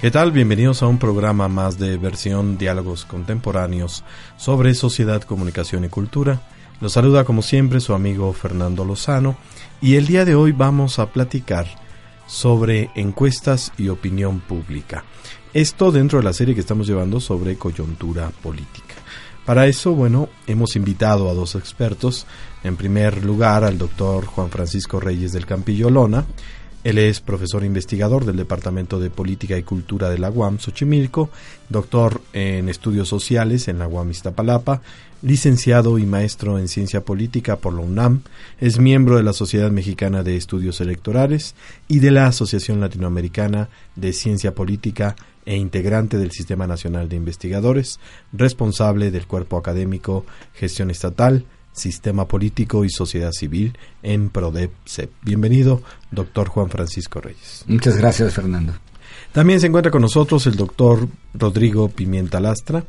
¿Qué tal? Bienvenidos a un programa más de versión Diálogos Contemporáneos sobre sociedad, comunicación y cultura. Los saluda como siempre su amigo Fernando Lozano y el día de hoy vamos a platicar sobre encuestas y opinión pública. Esto dentro de la serie que estamos llevando sobre coyuntura política. Para eso, bueno, hemos invitado a dos expertos. En primer lugar, al doctor Juan Francisco Reyes del Campillo Lona. Él es profesor investigador del Departamento de Política y Cultura de la UAM Xochimilco, doctor en estudios sociales en la UAM Iztapalapa, licenciado y maestro en ciencia política por la UNAM, es miembro de la Sociedad Mexicana de Estudios Electorales y de la Asociación Latinoamericana de Ciencia Política e integrante del Sistema Nacional de Investigadores, responsable del cuerpo académico Gestión Estatal, Sistema Político y Sociedad Civil en PRODEP-CEP. Bienvenido, doctor Juan Francisco Reyes. Muchas gracias, Fernando. También se encuentra con nosotros el doctor Rodrigo Pimienta Lastra,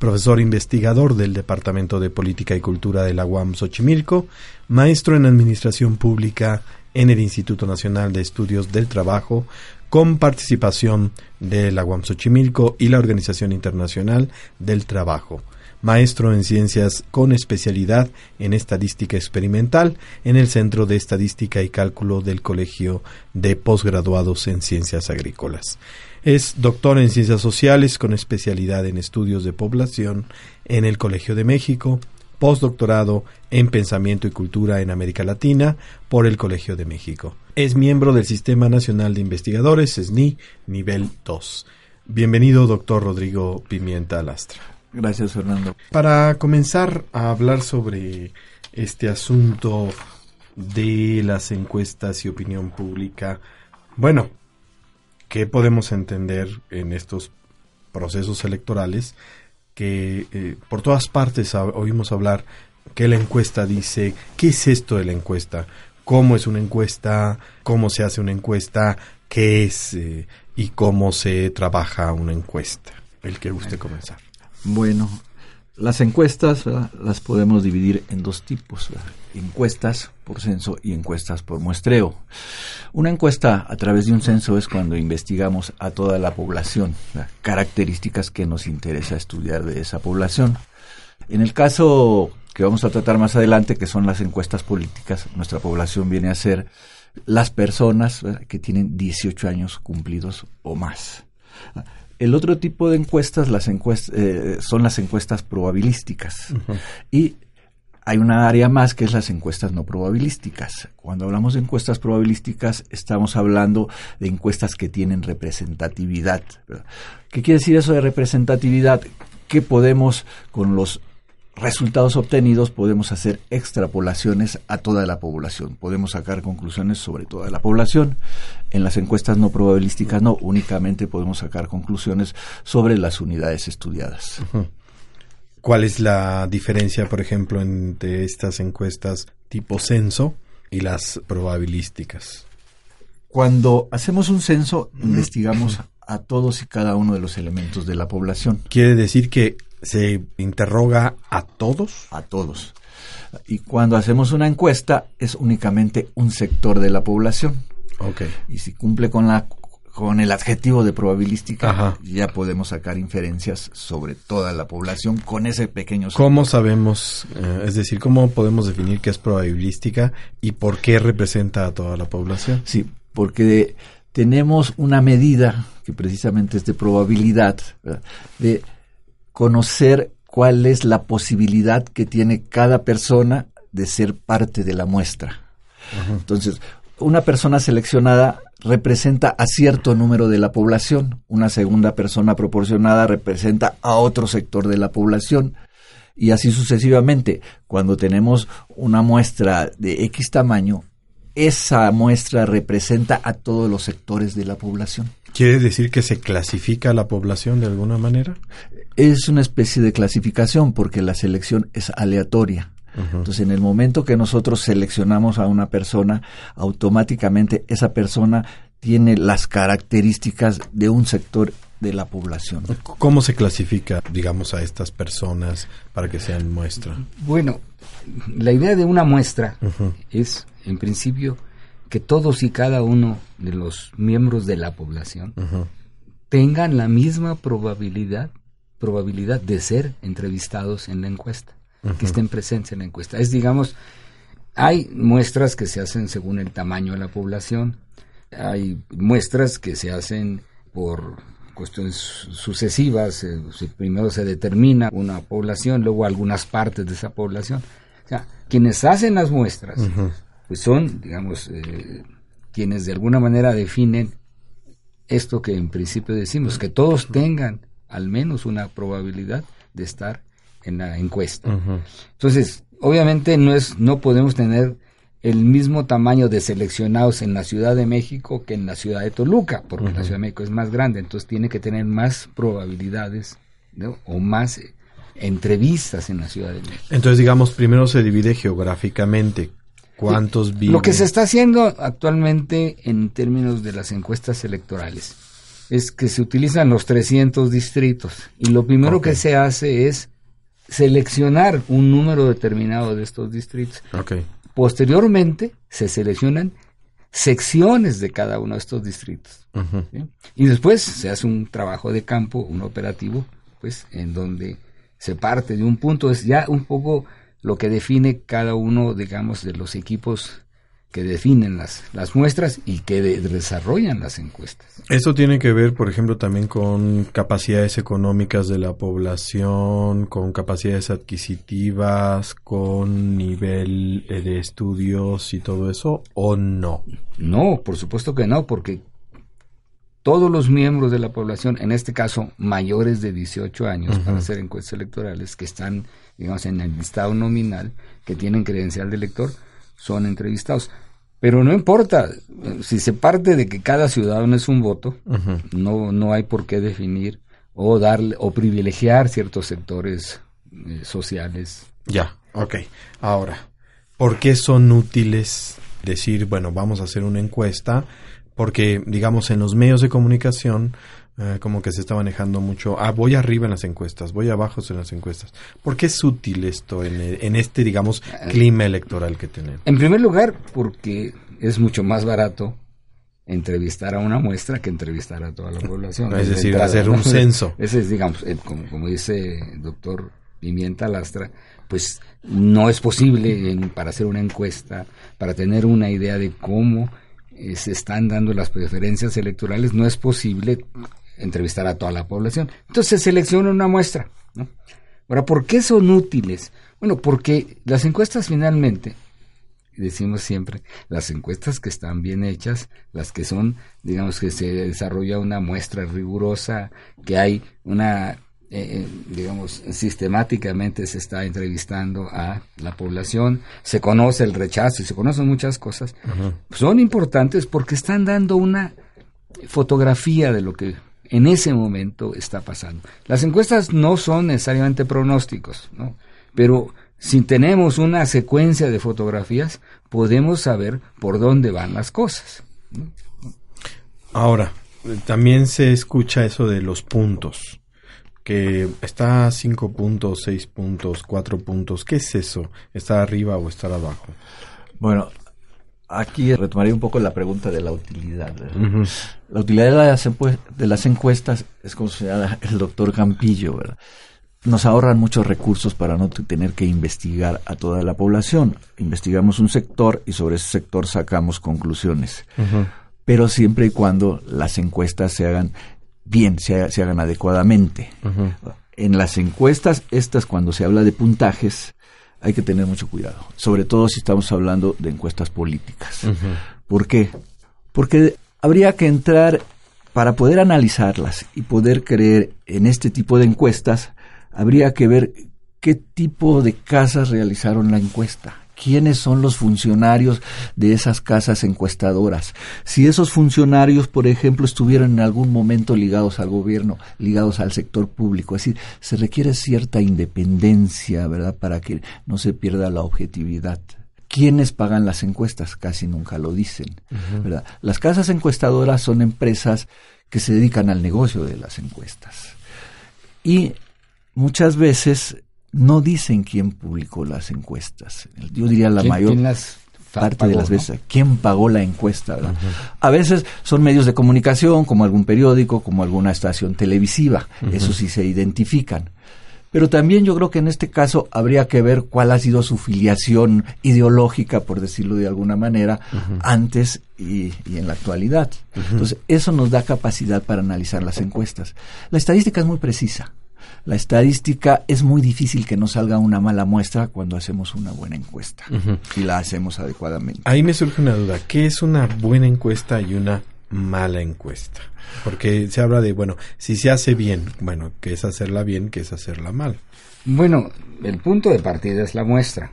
profesor investigador del Departamento de Política y Cultura de la UAM Xochimilco, maestro en Administración Pública en el Instituto Nacional de Estudios del Trabajo, con participación de la UAM Xochimilco y la Organización Internacional del Trabajo maestro en ciencias con especialidad en estadística experimental en el Centro de Estadística y Cálculo del Colegio de Postgraduados en Ciencias Agrícolas. Es doctor en ciencias sociales con especialidad en estudios de población en el Colegio de México, postdoctorado en pensamiento y cultura en América Latina por el Colegio de México. Es miembro del Sistema Nacional de Investigadores, SNI, nivel 2. Bienvenido, doctor Rodrigo Pimienta Lastra. Gracias, Fernando. Para comenzar a hablar sobre este asunto de las encuestas y opinión pública, bueno, ¿qué podemos entender en estos procesos electorales? Que eh, por todas partes oímos hablar que la encuesta dice, ¿qué es esto de la encuesta? ¿Cómo es una encuesta? ¿Cómo se hace una encuesta? ¿Qué es eh, y cómo se trabaja una encuesta? El que guste comenzar. Bueno, las encuestas las podemos dividir en dos tipos, encuestas por censo y encuestas por muestreo. Una encuesta a través de un censo es cuando investigamos a toda la población, características que nos interesa estudiar de esa población. En el caso que vamos a tratar más adelante, que son las encuestas políticas, nuestra población viene a ser las personas que tienen 18 años cumplidos o más. El otro tipo de encuestas, las encuestas eh, son las encuestas probabilísticas. Y hay una área más que es las encuestas no probabilísticas. Cuando hablamos de encuestas probabilísticas, estamos hablando de encuestas que tienen representatividad. ¿Qué quiere decir eso de representatividad? Que podemos, con los resultados obtenidos podemos hacer extrapolaciones a toda la población. Podemos sacar conclusiones sobre toda la población. En las encuestas no probabilísticas no, únicamente podemos sacar conclusiones sobre las unidades estudiadas. ¿Cuál es la diferencia, por ejemplo, entre estas encuestas tipo censo y las probabilísticas? Cuando hacemos un censo, investigamos a todos y cada uno de los elementos de la población. Quiere decir que se interroga a todos. A todos. Y cuando hacemos una encuesta es únicamente un sector de la población. Okay. Y si cumple con la con el adjetivo de probabilística ya podemos sacar inferencias sobre toda la población con ese pequeño sector. ¿Cómo sabemos, eh, es decir, cómo podemos definir qué es probabilística y por qué representa a toda la población? Sí, porque tenemos una medida que precisamente es de probabilidad, de conocer cuál es la posibilidad que tiene cada persona de ser parte de la muestra. Entonces, una persona seleccionada representa a cierto número de la población, una segunda persona proporcionada representa a otro sector de la población y así sucesivamente. Cuando tenemos una muestra de X tamaño, esa muestra representa a todos los sectores de la población. ¿Quiere decir que se clasifica la población de alguna manera? Es una especie de clasificación porque la selección es aleatoria. Entonces, en el momento que nosotros seleccionamos a una persona, automáticamente esa persona tiene las características de un sector de la población. ¿Cómo se clasifica, digamos, a estas personas para que sean muestra? Bueno, la idea de una muestra es, en principio, que todos y cada uno de los miembros de la población tengan la misma probabilidad probabilidad de ser entrevistados en la encuesta, que estén presentes en la encuesta. Es, digamos, hay muestras que se hacen según el tamaño de la población, hay muestras que se hacen por cuestiones sucesivas, eh, primero se determina una población, luego algunas partes de esa población. O sea, quienes hacen las muestras, pues son, digamos, eh, quienes de alguna manera definen esto que en principio decimos, que todos tengan al menos una probabilidad de estar en la encuesta. Entonces, obviamente no es no podemos tener el mismo tamaño de seleccionados en la Ciudad de México que en la Ciudad de Toluca, porque la Ciudad de México es más grande, entonces tiene que tener más probabilidades o más entrevistas en la Ciudad de México. Entonces, digamos, primero se divide geográficamente cuántos viven. Lo que se está haciendo actualmente en términos de las encuestas electorales es que se utilizan los 300 distritos. Y lo primero que se hace es seleccionar un número determinado de estos distritos. Posteriormente se seleccionan secciones de cada uno de estos distritos. Y después se hace un trabajo de campo, un operativo, pues en donde se parte de un punto, es ya un poco lo que define cada uno, digamos, de los equipos que definen las, las muestras y que desarrollan las encuestas. Esto tiene que ver, por ejemplo, también con capacidades económicas de la población, con capacidades adquisitivas, con nivel eh, de estudios y todo eso, o no? No, por supuesto que no, porque todos los miembros de la población, en este caso mayores de 18 años para hacer encuestas electorales, que están, digamos, en el listado nominal, que tienen credencial de elector, son entrevistados. Pero no importa, si se parte de que cada ciudadano es un voto, no, no hay por qué definir o darle o privilegiar ciertos sectores eh, sociales. Ya, ok. Ahora, ¿por qué son útiles decir, bueno, vamos a hacer una encuesta? Porque, digamos, en los medios de comunicación eh, como que se está manejando mucho, ah, voy arriba en las encuestas, voy abajo en las encuestas. ¿Por qué es útil esto en, en este, digamos, clima electoral que tenemos? En primer lugar, porque es mucho más barato entrevistar a una muestra que entrevistar a toda la población. es decir, hacer un censo. Ese es, digamos, eh, como, como, dice el doctor Pimienta Lastra, pues no es posible para hacer una encuesta, para tener una idea de cómo eh, se están dando las preferencias electorales, no es posible entrevistar a toda la población. Entonces se selecciona una muestra. ¿no? Ahora, ¿por qué son útiles? Bueno, porque las encuestas finalmente, decimos siempre, las encuestas que están bien hechas, las que son, digamos, que se desarrolla una muestra rigurosa, que hay una, eh, eh, digamos, sistemáticamente se está entrevistando a la población, se conoce el rechazo y se conocen muchas cosas, son importantes porque están dando una fotografía de lo que en ese momento está pasando. Las encuestas no son necesariamente pronósticos, ¿no? pero si tenemos una secuencia de fotografías, podemos saber por dónde van las cosas. Ahora, también se escucha eso de los puntos, que está a cinco puntos, seis puntos, cuatro puntos. ¿Qué es eso? ¿Estar arriba o estar abajo? Bueno, aquí retomaría un poco la pregunta de la utilidad. La utilidad de las, de las encuestas es como señala el doctor Campillo, ¿verdad? Nos ahorran muchos recursos para no tener que investigar a toda la población. Investigamos un sector y sobre ese sector sacamos conclusiones. Pero siempre y cuando las encuestas se hagan bien, se, hagan adecuadamente. en las encuestas, estas cuando se habla de puntajes, hay que tener mucho cuidado, sobre todo si estamos hablando de encuestas políticas. ¿Por qué? Porque habría que entrar, para poder analizarlas y poder creer en este tipo de encuestas, habría que ver qué tipo de casas realizaron la encuesta quiénes son los funcionarios de esas casas encuestadoras. Si esos funcionarios, por ejemplo, estuvieran en algún momento ligados al gobierno, ligados al sector público, es decir, se requiere cierta independencia, ¿verdad?, para que no se pierda la objetividad. ¿Quiénes pagan las encuestas? Casi nunca lo dicen, ¿verdad? Las casas encuestadoras son empresas que se dedican al negocio de las encuestas. Y muchas veces no dicen quién publicó las encuestas. Yo diría la mayor parte de las veces, quién pagó la encuesta. A veces son medios de comunicación, como algún periódico, como alguna estación televisiva. Eso sí se identifican. Pero también yo creo que en este caso habría que ver cuál ha sido su filiación ideológica, por decirlo de alguna manera, antes y, y, en la actualidad. Entonces, eso nos da capacidad para analizar las encuestas. La estadística es muy precisa la estadística es muy difícil que nos salga una mala muestra cuando hacemos una buena encuesta y la hacemos adecuadamente. Ahí me surge una duda, ¿qué es una buena encuesta y una mala encuesta? Porque se habla de, bueno, si se hace bien, bueno, ¿qué es hacerla bien? ¿Qué es hacerla mal? Bueno, el punto de partida es la muestra,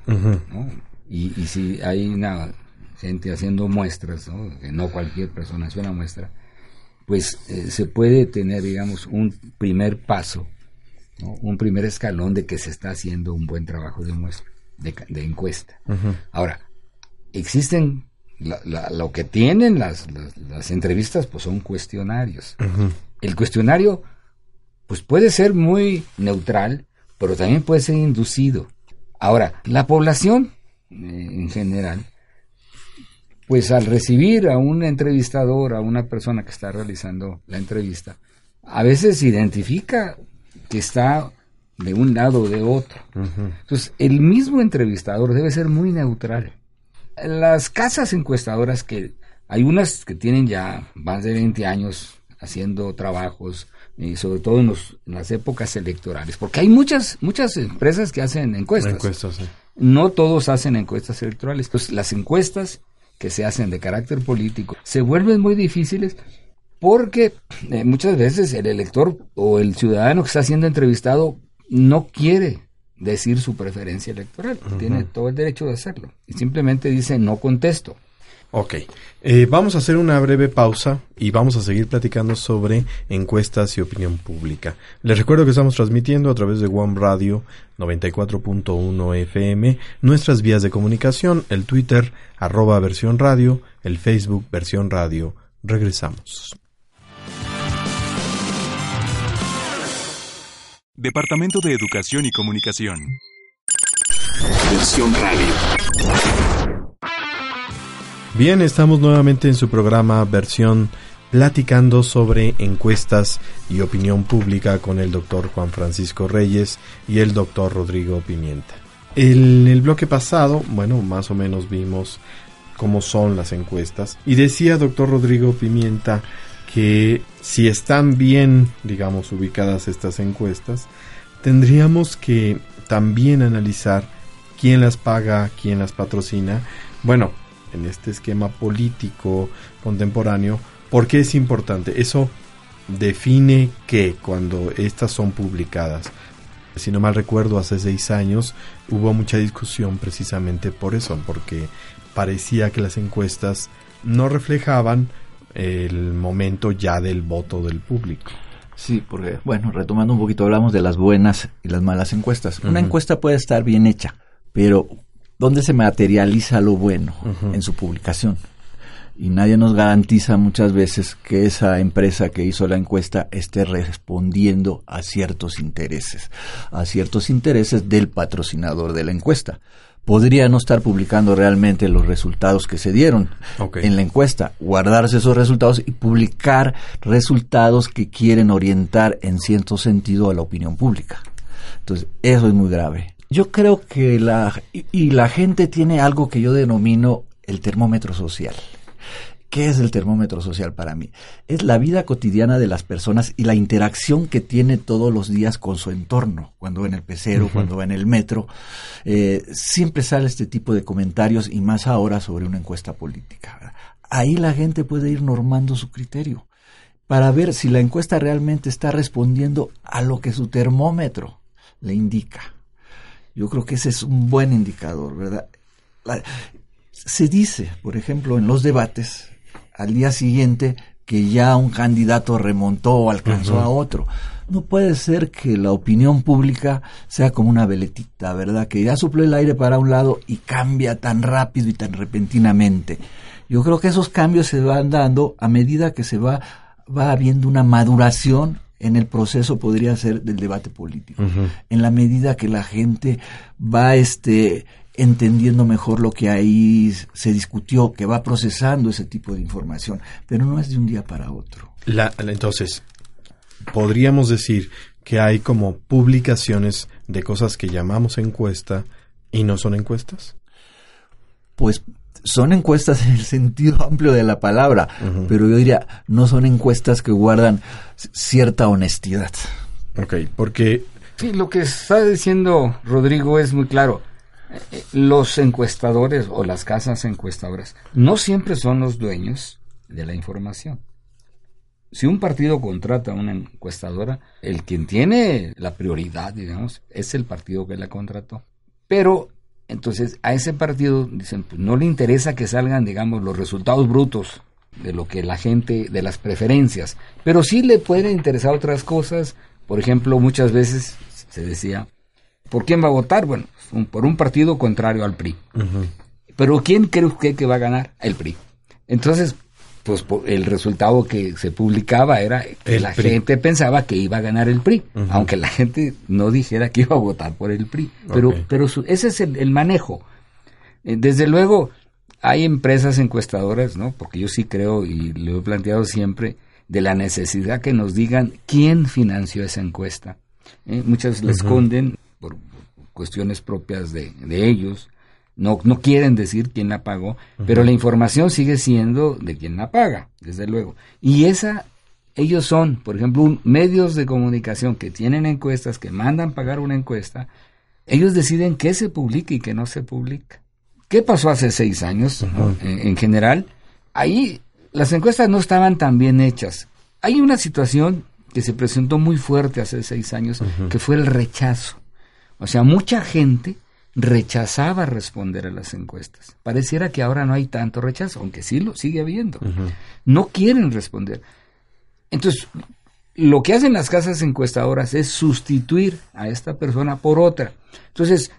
y, si hay una gente haciendo muestras, ¿no? que no cualquier persona hace una muestra, pues eh, se puede tener, digamos, un primer paso un primer escalón de que se está haciendo un buen trabajo de, de, encuesta. Ahora, existen, lo que tienen las, las, entrevistas, pues son cuestionarios. El cuestionario, pues puede ser muy neutral, pero también puede ser inducido. Ahora, la población, eh, en general, pues al recibir a un entrevistador, a una persona que está realizando la entrevista, a veces identifica que está de un lado o de otro. Entonces, el mismo entrevistador debe ser muy neutral. Las casas encuestadoras que hay unas que tienen ya más de 20 años haciendo trabajos, y sobre todo en, las épocas electorales, porque hay muchas muchas empresas que hacen encuestas. No todos hacen encuestas electorales. Entonces, las encuestas que se hacen de carácter político se vuelven muy difíciles porque eh, muchas veces el elector o el ciudadano que está siendo entrevistado no quiere decir su preferencia electoral, tiene todo el derecho de hacerlo y simplemente dice no contesto. Ok, eh, vamos a hacer una breve pausa y vamos a seguir platicando sobre encuestas y opinión pública. Les recuerdo que estamos transmitiendo a través de One Radio 94.1 FM, nuestras vías de comunicación, el Twitter, arroba versión radio, el Facebook versión radio. Regresamos. Departamento de Educación y Comunicación. Versión Radio. Bien, estamos nuevamente en su programa Versión platicando sobre encuestas y opinión pública con el doctor Juan Francisco Reyes y el doctor Rodrigo Pimienta. En el bloque pasado, bueno, más o menos vimos cómo son las encuestas y decía doctor Rodrigo Pimienta que si están bien, digamos, ubicadas estas encuestas, tendríamos que también analizar quién las paga, quién las patrocina. Bueno, en este esquema político contemporáneo, ¿por qué es importante? Eso define que cuando estas son publicadas, si no mal recuerdo, hace seis años hubo mucha discusión precisamente por eso, porque parecía que las encuestas no reflejaban el momento ya del voto del público. Sí, porque, bueno, retomando un poquito, hablamos de las buenas y las malas encuestas. Una encuesta puede estar bien hecha, pero ¿dónde se materializa lo bueno? En su publicación. Y nadie nos garantiza muchas veces que esa empresa que hizo la encuesta esté respondiendo a ciertos intereses, a ciertos intereses del patrocinador de la encuesta podría no estar publicando realmente los resultados que se dieron en la encuesta, guardarse esos resultados y publicar resultados que quieren orientar en cierto sentido a la opinión pública. Entonces, eso es muy grave. Yo creo que la y, la gente tiene algo que yo denomino el termómetro social. ¿Qué es el termómetro social para mí? Es la vida cotidiana de las personas y la interacción que tiene todos los días con su entorno. Cuando va en el pecero, cuando va en el metro, eh, siempre sale este tipo de comentarios y más ahora sobre una encuesta política. Ahí la gente puede ir normando su criterio para ver si la encuesta realmente está respondiendo a lo que su termómetro le indica. Yo creo que ese es un buen indicador, ¿verdad? se dice, por ejemplo, en los debates, al día siguiente que ya un candidato remontó o alcanzó a otro. No puede ser que la opinión pública sea como una veletita, ¿verdad? Que ya suple el aire para un lado y cambia tan rápido y tan repentinamente. Yo creo que esos cambios se van dando a medida que se va, va habiendo una maduración en el proceso podría ser del debate político. En la medida que la gente va este entendiendo mejor lo que ahí se discutió, que va procesando ese tipo de información, pero no es de un día para otro. La, entonces, podríamos decir que hay como publicaciones de cosas que llamamos encuesta y no son encuestas. Pues son encuestas en el sentido amplio de la palabra, pero yo diría, no son encuestas que guardan cierta honestidad. Ok, porque... Sí, lo que está diciendo Rodrigo es muy claro los encuestadores o las casas encuestadoras no siempre son los dueños de la información. Si un partido contrata a una encuestadora, el quien tiene la prioridad, digamos, es el partido que la contrató. Pero entonces a ese partido dicen, pues no le interesa que salgan, digamos, los resultados brutos de lo que la gente, de las preferencias, pero sí le pueden interesar otras cosas. Por ejemplo, muchas veces se decía, ¿por quién va a votar? Bueno, por un partido contrario al PRI. Pero ¿quién cree usted que va a ganar? El PRI. Entonces, pues el resultado que se publicaba era que la gente pensaba que iba a ganar el PRI, aunque la gente no dijera que iba a votar por el PRI. Pero, pero ese es el, manejo. Eh, desde luego, hay empresas encuestadoras, ¿no? Porque yo sí creo, y lo he planteado siempre, de la necesidad que nos digan quién financió esa encuesta. ¿eh? Muchas le esconden por cuestiones propias de, ellos, no, no quieren decir quién la pagó, pero la información sigue siendo de quien la paga, desde luego. Y esa, ellos son, por ejemplo, medios de comunicación que tienen encuestas, que mandan pagar una encuesta, ellos deciden qué se publica y qué no se publica. ¿Qué pasó hace seis años en, general? Ahí las encuestas no estaban tan bien hechas. Hay una situación que se presentó muy fuerte hace seis años, que fue el rechazo. O sea, mucha gente rechazaba responder a las encuestas. Pareciera que ahora no hay tanto rechazo, aunque sí lo sigue habiendo. No quieren responder. Entonces, lo que hacen las casas encuestadoras es sustituir a esta persona por otra. Entonces,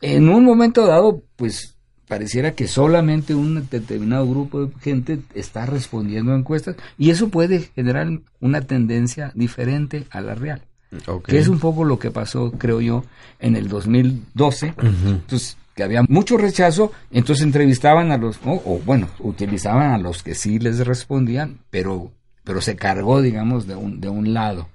en un momento dado, pues pareciera que solamente un determinado grupo de gente está respondiendo a encuestas y eso puede generar una tendencia diferente a la real. Que es un poco lo que pasó, creo yo, en el 2012. Entonces, que había mucho rechazo, entonces entrevistaban a los, o bueno, utilizaban a los que sí les respondían, pero pero se cargó, digamos, de un, de un lado.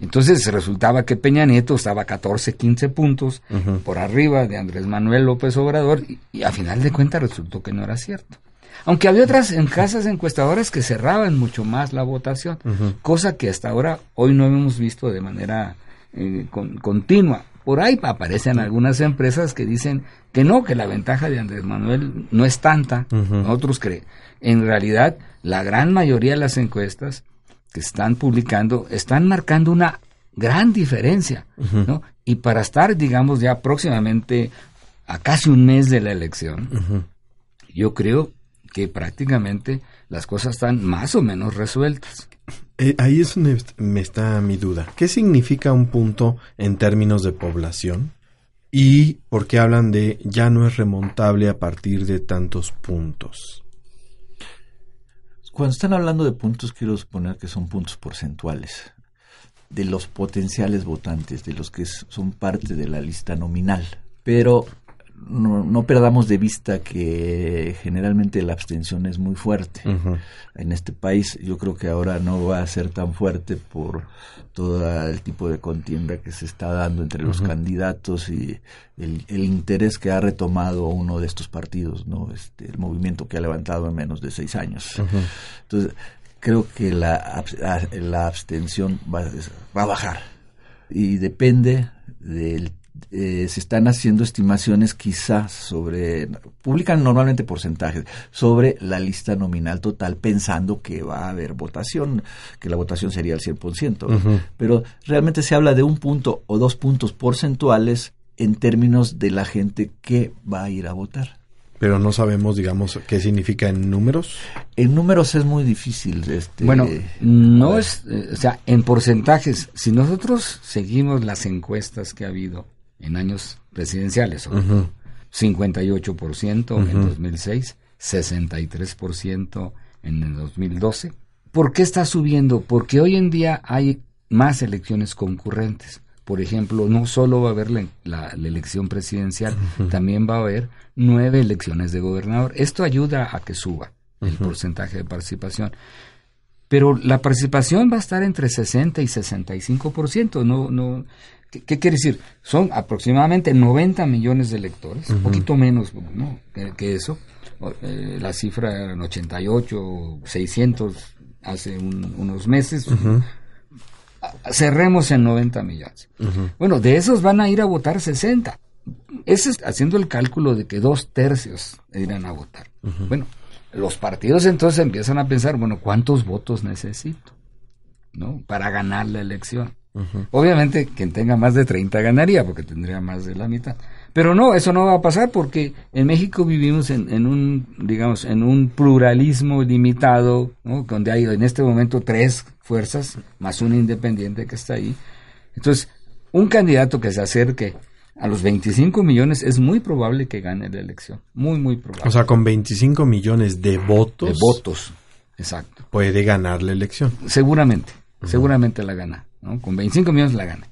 Entonces resultaba que Peña Nieto estaba 14, 15 puntos por arriba de Andrés Manuel López Obrador y, y, a final de cuentas resultó que no era cierto. Aunque había otras en casas encuestadoras que cerraban mucho más la votación, cosa que hasta ahora hoy no hemos visto de manera eh, continua. Por ahí aparecen algunas empresas que dicen que no, que la ventaja de Andrés Manuel no es tanta. Otros creen. En realidad, la gran mayoría de las encuestas que están publicando están marcando una gran diferencia, ¿no? Y para estar, digamos, ya próximamente a casi un mes de la elección, yo creo que prácticamente las cosas están más o menos resueltas. Eh, ahí es donde me está mi duda. ¿Qué significa un punto en términos de población? ¿Y por qué hablan de ya no es remontable a partir de tantos puntos? Cuando están hablando de puntos, quiero suponer que son puntos porcentuales de los potenciales votantes, de los que son parte de la lista nominal. Pero no, no, perdamos de vista que generalmente la abstención es muy fuerte en este país. Yo creo que ahora no va a ser tan fuerte por todo el tipo de contienda que se está dando entre los candidatos y el, interés que ha retomado uno de estos partidos, no, este, el movimiento que ha levantado en menos de seis años. Entonces creo que la, la abstención va, va a bajar y depende del eh, se están haciendo estimaciones quizás sobre, publican normalmente porcentajes, sobre la lista nominal total pensando que va a haber votación, que la votación sería el 100%, pero realmente se habla de un punto o dos puntos porcentuales en términos de la gente que va a ir a votar. Pero no sabemos, digamos, qué significa en números. En números es muy difícil. Este, bueno, no es, eh, o sea, en porcentajes, si nosotros seguimos las encuestas que ha habido en años presidenciales. 58% en 2006, 63% en el 2012. ¿Por qué está subiendo? Porque hoy en día hay más elecciones concurrentes. Por ejemplo, no solo va a haber la, elección presidencial, también va a haber nueve elecciones de gobernador. Esto ayuda a que suba el porcentaje de participación. Pero la participación va a estar entre 60 y 65%. No, no, ¿Qué, quiere decir? Son aproximadamente 90 millones de electores, un poquito menos que, eso. Eh, la cifra eran 88, 600 hace unos meses. Cerremos en 90 millones. Bueno, de esos van a ir a votar 60. Ese es haciendo el cálculo de que dos tercios irán a votar. Bueno, los partidos entonces empiezan a pensar, bueno, ¿cuántos votos necesito? ¿No? Para ganar la elección. Obviamente quien tenga más de 30 ganaría porque tendría más de la mitad. Pero no, eso no va a pasar porque en México vivimos en, un, digamos, en un pluralismo limitado, donde hay en este momento tres fuerzas más una independiente que está ahí. Entonces, un candidato que se acerque a los 25 millones es muy probable que gane la elección. Muy, muy probable. O sea, con 25 millones de votos. De votos, exacto. Puede ganar la elección. Seguramente, seguramente la gana. Con 25 millones la gana.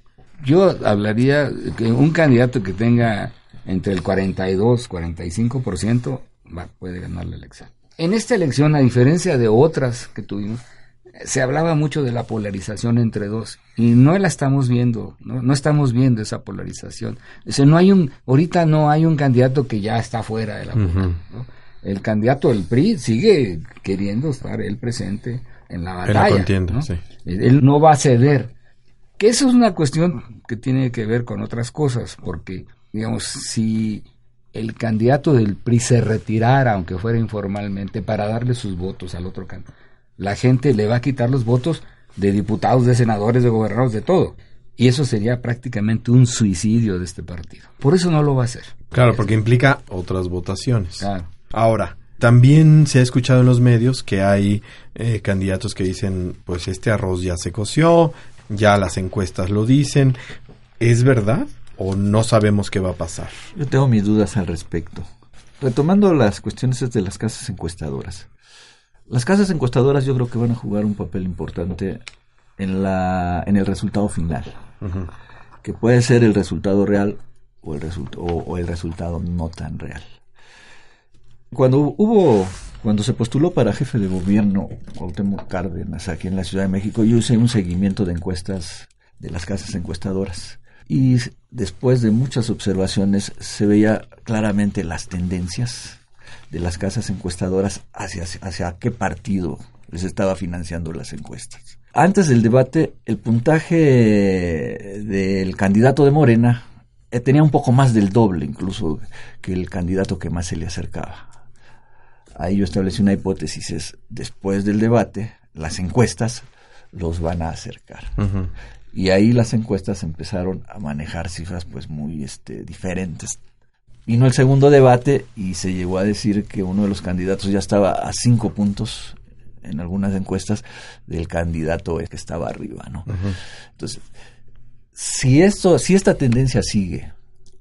Yo hablaría que un candidato que tenga entre el 42 45% va, puede ganar la elección. En esta elección, a diferencia de otras que tuvimos, se hablaba mucho de la polarización entre dos y no la estamos viendo, no, no estamos viendo esa polarización. O no hay un, ahorita no hay un candidato que ya está fuera de la El candidato del PRI sigue queriendo estar él presente en la batalla. Él no va a ceder. Que eso es una cuestión que tiene que ver con otras cosas, porque, digamos, si el candidato del PRI se retirara, aunque fuera informalmente, para darle sus votos al otro candidato, la gente le va a quitar los votos de diputados, de senadores, de gobernadores, de todo. Y eso sería prácticamente un suicidio de este partido. Por eso no lo va a hacer. Claro, porque implica otras votaciones. Ahora, también se ha escuchado en los medios que hay eh, candidatos que dicen, pues este arroz ya se coció, ya las encuestas lo dicen. ¿Es verdad o no sabemos qué va a pasar? Yo tengo mis dudas al respecto. Retomando las cuestiones de las casas encuestadoras. Las casas encuestadoras yo creo que van a jugar un papel importante en, la, en el resultado final, que puede ser el resultado real o el, o el resultado no tan real. Cuando hubo cuando se postuló para jefe de gobierno Cuauhtémoc Cárdenas aquí en la Ciudad de México, yo hice un seguimiento de encuestas de las casas encuestadoras. Y después de muchas observaciones se veía claramente las tendencias de las casas encuestadoras hacia, hacia qué partido les estaba financiando las encuestas. Antes del debate, el puntaje del candidato de Morena eh, tenía un poco más del doble incluso que el candidato que más se le acercaba ahí yo establecí una hipótesis, es después del debate, las encuestas los van a acercar. Y ahí las encuestas empezaron a manejar cifras pues muy este, diferentes. Vino el segundo debate y se llegó a decir que uno de los candidatos ya estaba a cinco puntos en algunas encuestas del candidato que estaba arriba, ¿no? Entonces, si esto, si esta tendencia sigue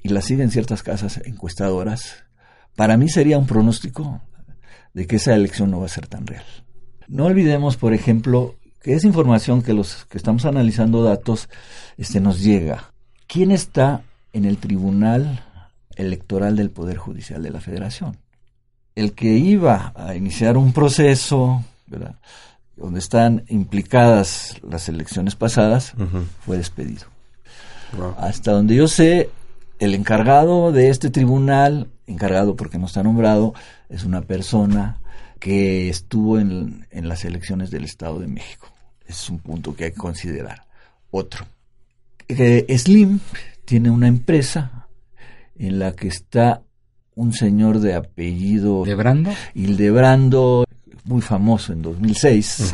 y la siguen ciertas casas encuestadoras, para mí sería un pronóstico de que esa elección no va a ser tan real. No olvidemos, por ejemplo, que esa información que los que estamos analizando datos este, nos llega. ¿Quién está en el tribunal electoral del Poder Judicial de la Federación. El que iba a iniciar un proceso, donde están implicadas las elecciones pasadas, fue despedido. Hasta donde yo sé, el encargado de este tribunal, encargado porque no está nombrado, es una persona que estuvo en, en las elecciones del Estado de México. Es un punto que hay que considerar. Otro. Slim tiene una empresa en la que está un señor de apellido ¿Debrando? Hildebrando, muy famoso en 2006,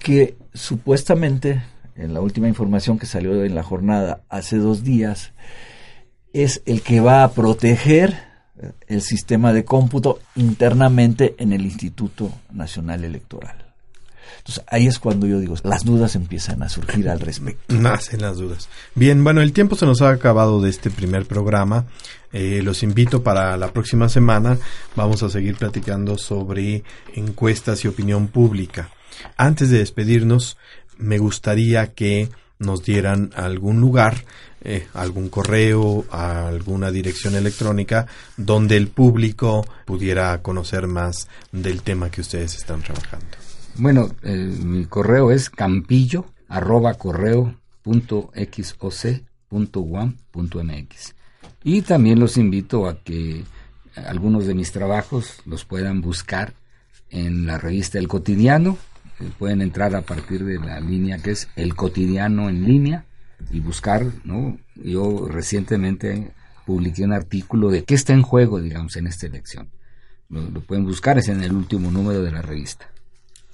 que supuestamente, en la última información que salió en la jornada hace dos días, es el que va a proteger el sistema de cómputo internamente en el Instituto Nacional Electoral. Entonces ahí es cuando yo digo, las dudas empiezan a surgir al respecto. Nacen las dudas. Bien, bueno, el tiempo se nos ha acabado de este primer programa. Eh, los invito para la próxima semana. Vamos a seguir platicando sobre encuestas y opinión pública. Antes de despedirnos, me gustaría que nos dieran algún lugar, eh, algún correo, alguna dirección electrónica donde el público pudiera conocer más del tema que ustedes están trabajando. Bueno, mi correo es campillo arroba correo punto Y también los invito a que algunos de mis trabajos los puedan buscar en la revista El Cotidiano. Eh, pueden entrar a partir de la línea que es El Cotidiano en línea y buscar, ¿no? Yo recientemente publiqué un artículo de qué está en juego, digamos, en esta elección. lo pueden buscar, es en el último número de la revista.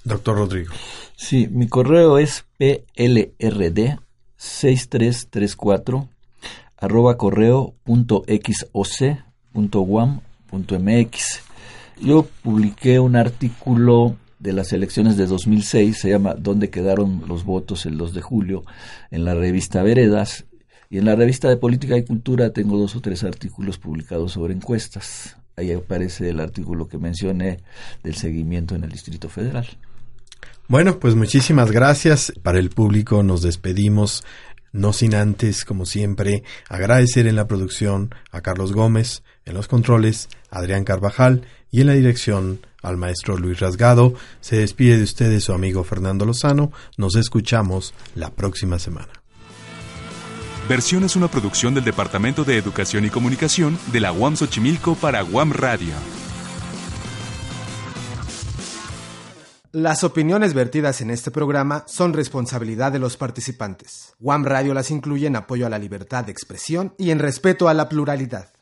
Doctor Rodrigo. Sí, mi correo es plrd6334 arroba correo punto punto punto mx. Yo publiqué un artículo de las elecciones de 2006, se llama ¿Dónde quedaron los votos el 2 de julio? en la revista Veredas. Y en la revista de Política y Cultura tengo dos o tres artículos publicados sobre encuestas. Ahí aparece el artículo que mencioné del seguimiento en el Distrito Federal. Bueno, pues muchísimas gracias. Para el público nos despedimos, no sin antes, como siempre, agradecer en la producción a Carlos Gómez, en los controles, Adrián Carvajal y en la dirección al maestro Luis Rasgado. Se despide de ustedes su amigo Fernando Lozano. Nos escuchamos la próxima semana. Versión es una producción del Departamento de Educación y Comunicación de la UAM Xochimilco para UAM Radio. Las opiniones vertidas en este programa son responsabilidad de los participantes. WAM Radio las incluye en apoyo a la libertad de expresión y en respeto a la pluralidad.